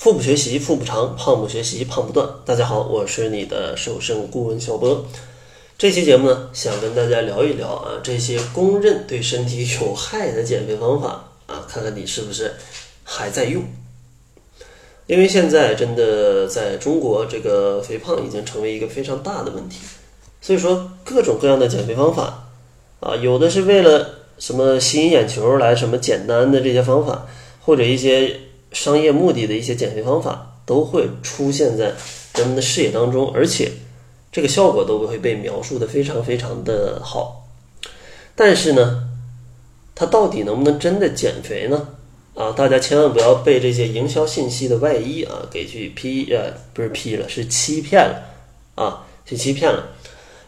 腹部学习腹不长，胖不学习胖不断。大家好，我是你的瘦身顾问小波。这期节目呢，想跟大家聊一聊啊，这些公认对身体有害的减肥方法啊，看看你是不是还在用。因为现在真的在中国，这个肥胖已经成为一个非常大的问题，所以说各种各样的减肥方法啊，有的是为了什么吸引眼球来，什么简单的这些方法，或者一些。商业目的的一些减肥方法都会出现在人们的视野当中，而且这个效果都会被描述的非常非常的好。但是呢，它到底能不能真的减肥呢？啊，大家千万不要被这些营销信息的外衣啊给去批呃不是批了，是欺骗了啊，去欺骗了。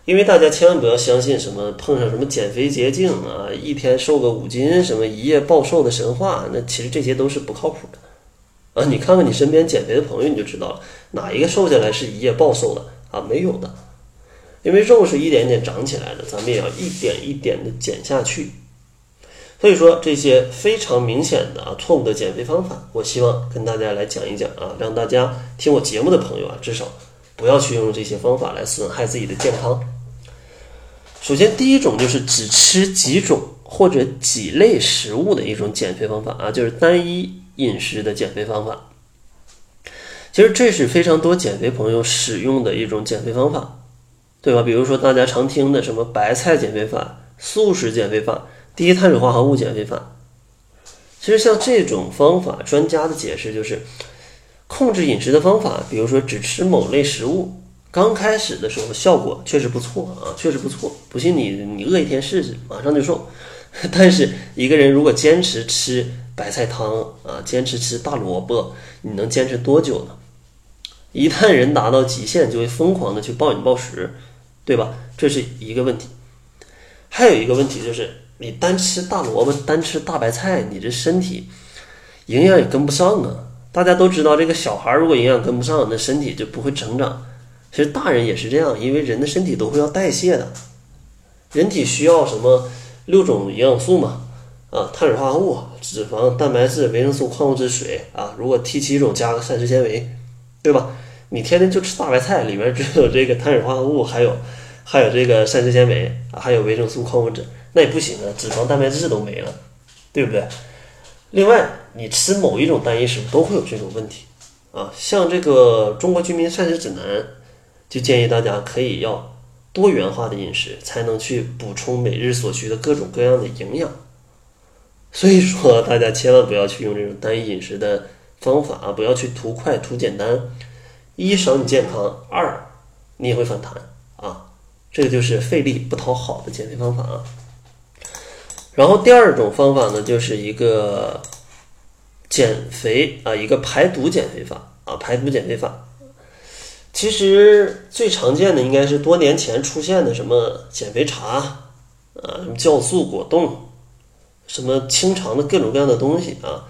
因为大家千万不要相信什么碰上什么减肥捷径啊，一天瘦个五斤，什么一夜暴瘦的神话，那其实这些都是不靠谱的。啊，你看看你身边减肥的朋友，你就知道了，哪一个瘦下来是一夜暴瘦的啊？没有的，因为肉是一点一点长起来的，咱们也要一点一点的减下去。所以说这些非常明显的啊错误的减肥方法，我希望跟大家来讲一讲啊，让大家听我节目的朋友啊，至少不要去用这些方法来损害自己的健康。首先，第一种就是只吃几种或者几类食物的一种减肥方法啊，就是单一。饮食的减肥方法，其实这是非常多减肥朋友使用的一种减肥方法，对吧？比如说大家常听的什么白菜减肥法、素食减肥法、低碳水化合物减肥法。其实像这种方法，专家的解释就是控制饮食的方法，比如说只吃某类食物，刚开始的时候效果确实不错啊，确实不错。不信你你饿一天试试，马上就瘦。但是一个人如果坚持吃，白菜汤啊，坚持吃大萝卜，你能坚持多久呢？一旦人达到极限，就会疯狂的去暴饮暴食，对吧？这是一个问题。还有一个问题就是，你单吃大萝卜，单吃大白菜，你这身体营养也跟不上啊。大家都知道，这个小孩如果营养跟不上，那身体就不会成长。其实大人也是这样，因为人的身体都会要代谢的，人体需要什么六种营养素嘛。啊，碳水化合物、脂肪、蛋白质、维生素、矿物质、水啊，如果 T 七种加个膳食纤维，对吧？你天天就吃大白菜，里面只有这个碳水化合物，还有还有这个膳食纤维，还有维生素、矿物质，那也不行啊，脂肪、蛋白质都没了，对不对？另外，你吃某一种单一食物都会有这种问题啊。像这个《中国居民膳食指南》就建议大家可以要多元化的饮食，才能去补充每日所需的各种各样的营养。所以说，大家千万不要去用这种单一饮食的方法啊！不要去图快、图简单。一伤你健康，二你也会反弹啊！这个就是费力不讨好的减肥方法啊。然后第二种方法呢，就是一个减肥啊，一个排毒减肥法啊，排毒减肥法。其实最常见的应该是多年前出现的什么减肥茶啊，什么酵素果冻。什么清肠的各种各样的东西啊，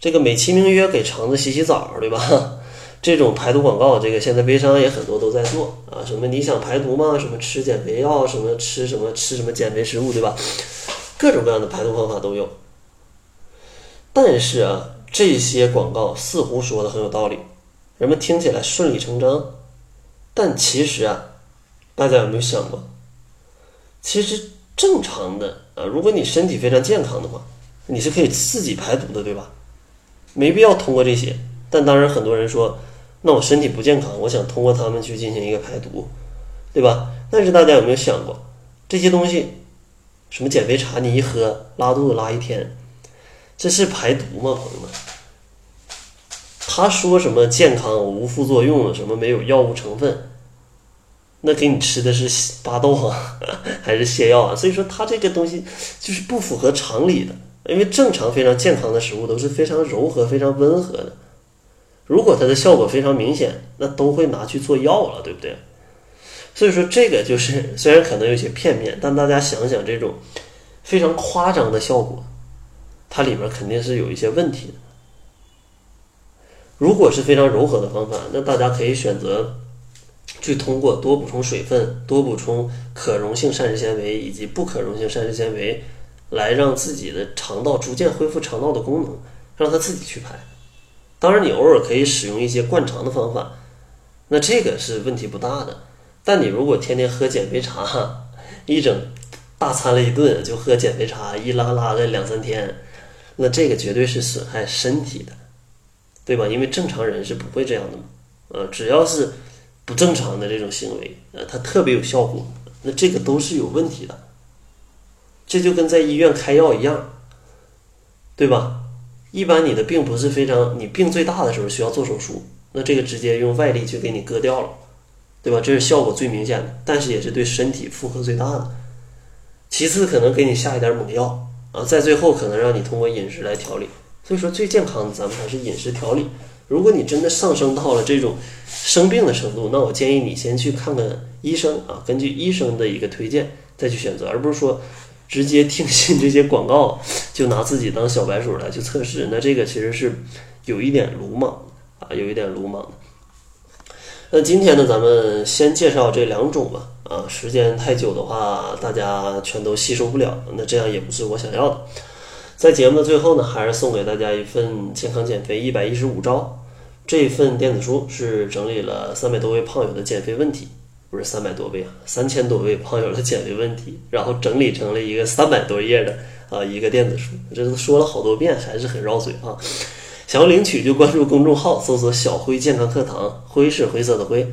这个美其名曰给肠子洗洗澡，对吧？这种排毒广告，这个现在微商也很多都在做啊。什么你想排毒吗？什么吃减肥药？什么吃什么吃什么减肥食物，对吧？各种各样的排毒方法都有。但是啊，这些广告似乎说的很有道理，人们听起来顺理成章。但其实啊，大家有没有想过，其实？正常的啊，如果你身体非常健康的话，你是可以自己排毒的，对吧？没必要通过这些。但当然，很多人说，那我身体不健康，我想通过他们去进行一个排毒，对吧？但是大家有没有想过，这些东西，什么减肥茶，你一喝拉肚子拉一天，这是排毒吗，朋友们？他说什么健康无副作用，什么没有药物成分？那给你吃的是巴豆啊，还是泻药啊？所以说它这个东西就是不符合常理的。因为正常非常健康的食物都是非常柔和、非常温和的。如果它的效果非常明显，那都会拿去做药了，对不对？所以说这个就是虽然可能有些片面，但大家想想这种非常夸张的效果，它里面肯定是有一些问题的。如果是非常柔和的方法，那大家可以选择。去通过多补充水分、多补充可溶性膳食纤维以及不可溶性膳食纤维，来让自己的肠道逐渐恢复肠道的功能，让它自己去排。当然，你偶尔可以使用一些灌肠的方法，那这个是问题不大的。但你如果天天喝减肥茶，一整大餐了一顿就喝减肥茶，一拉拉个两三天，那这个绝对是损害身体的，对吧？因为正常人是不会这样的嘛。呃，只要是不正常的这种行为，呃，它特别有效果，那这个都是有问题的。这就跟在医院开药一样，对吧？一般你的病不是非常，你病最大的时候需要做手术，那这个直接用外力去给你割掉了，对吧？这是效果最明显的，但是也是对身体负荷最大的。其次可能给你下一点猛药啊，在最后可能让你通过饮食来调理。所以说最健康的咱们还是饮食调理。如果你真的上升到了这种生病的程度，那我建议你先去看看医生啊，根据医生的一个推荐再去选择，而不是说。直接听信这些广告，就拿自己当小白鼠来去测试，那这个其实是有一点鲁莽啊，有一点鲁莽。那今天呢，咱们先介绍这两种吧啊，时间太久的话，大家全都吸收不了，那这样也不是我想要的。在节目的最后呢，还是送给大家一份健康减肥一百一十五招，这份电子书是整理了三百多位胖友的减肥问题。不是三百多位啊，三千多位胖友的减肥问题，然后整理成了一个三百多页的啊一个电子书，这都说了好多遍，还是很绕嘴啊。想要领取就关注公众号，搜索“小辉健康课堂”，辉是灰色的灰。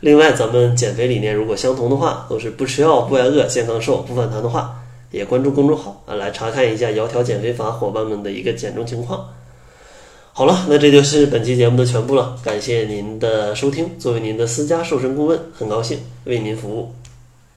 另外，咱们减肥理念如果相同的话，都是不吃药、不挨饿、健康瘦、不反弹的话，也关注公众号啊，来查看一下窈窕减肥法伙伴们的一个减重情况。好了，那这就是本期节目的全部了。感谢您的收听，作为您的私家瘦身顾问，很高兴为您服务。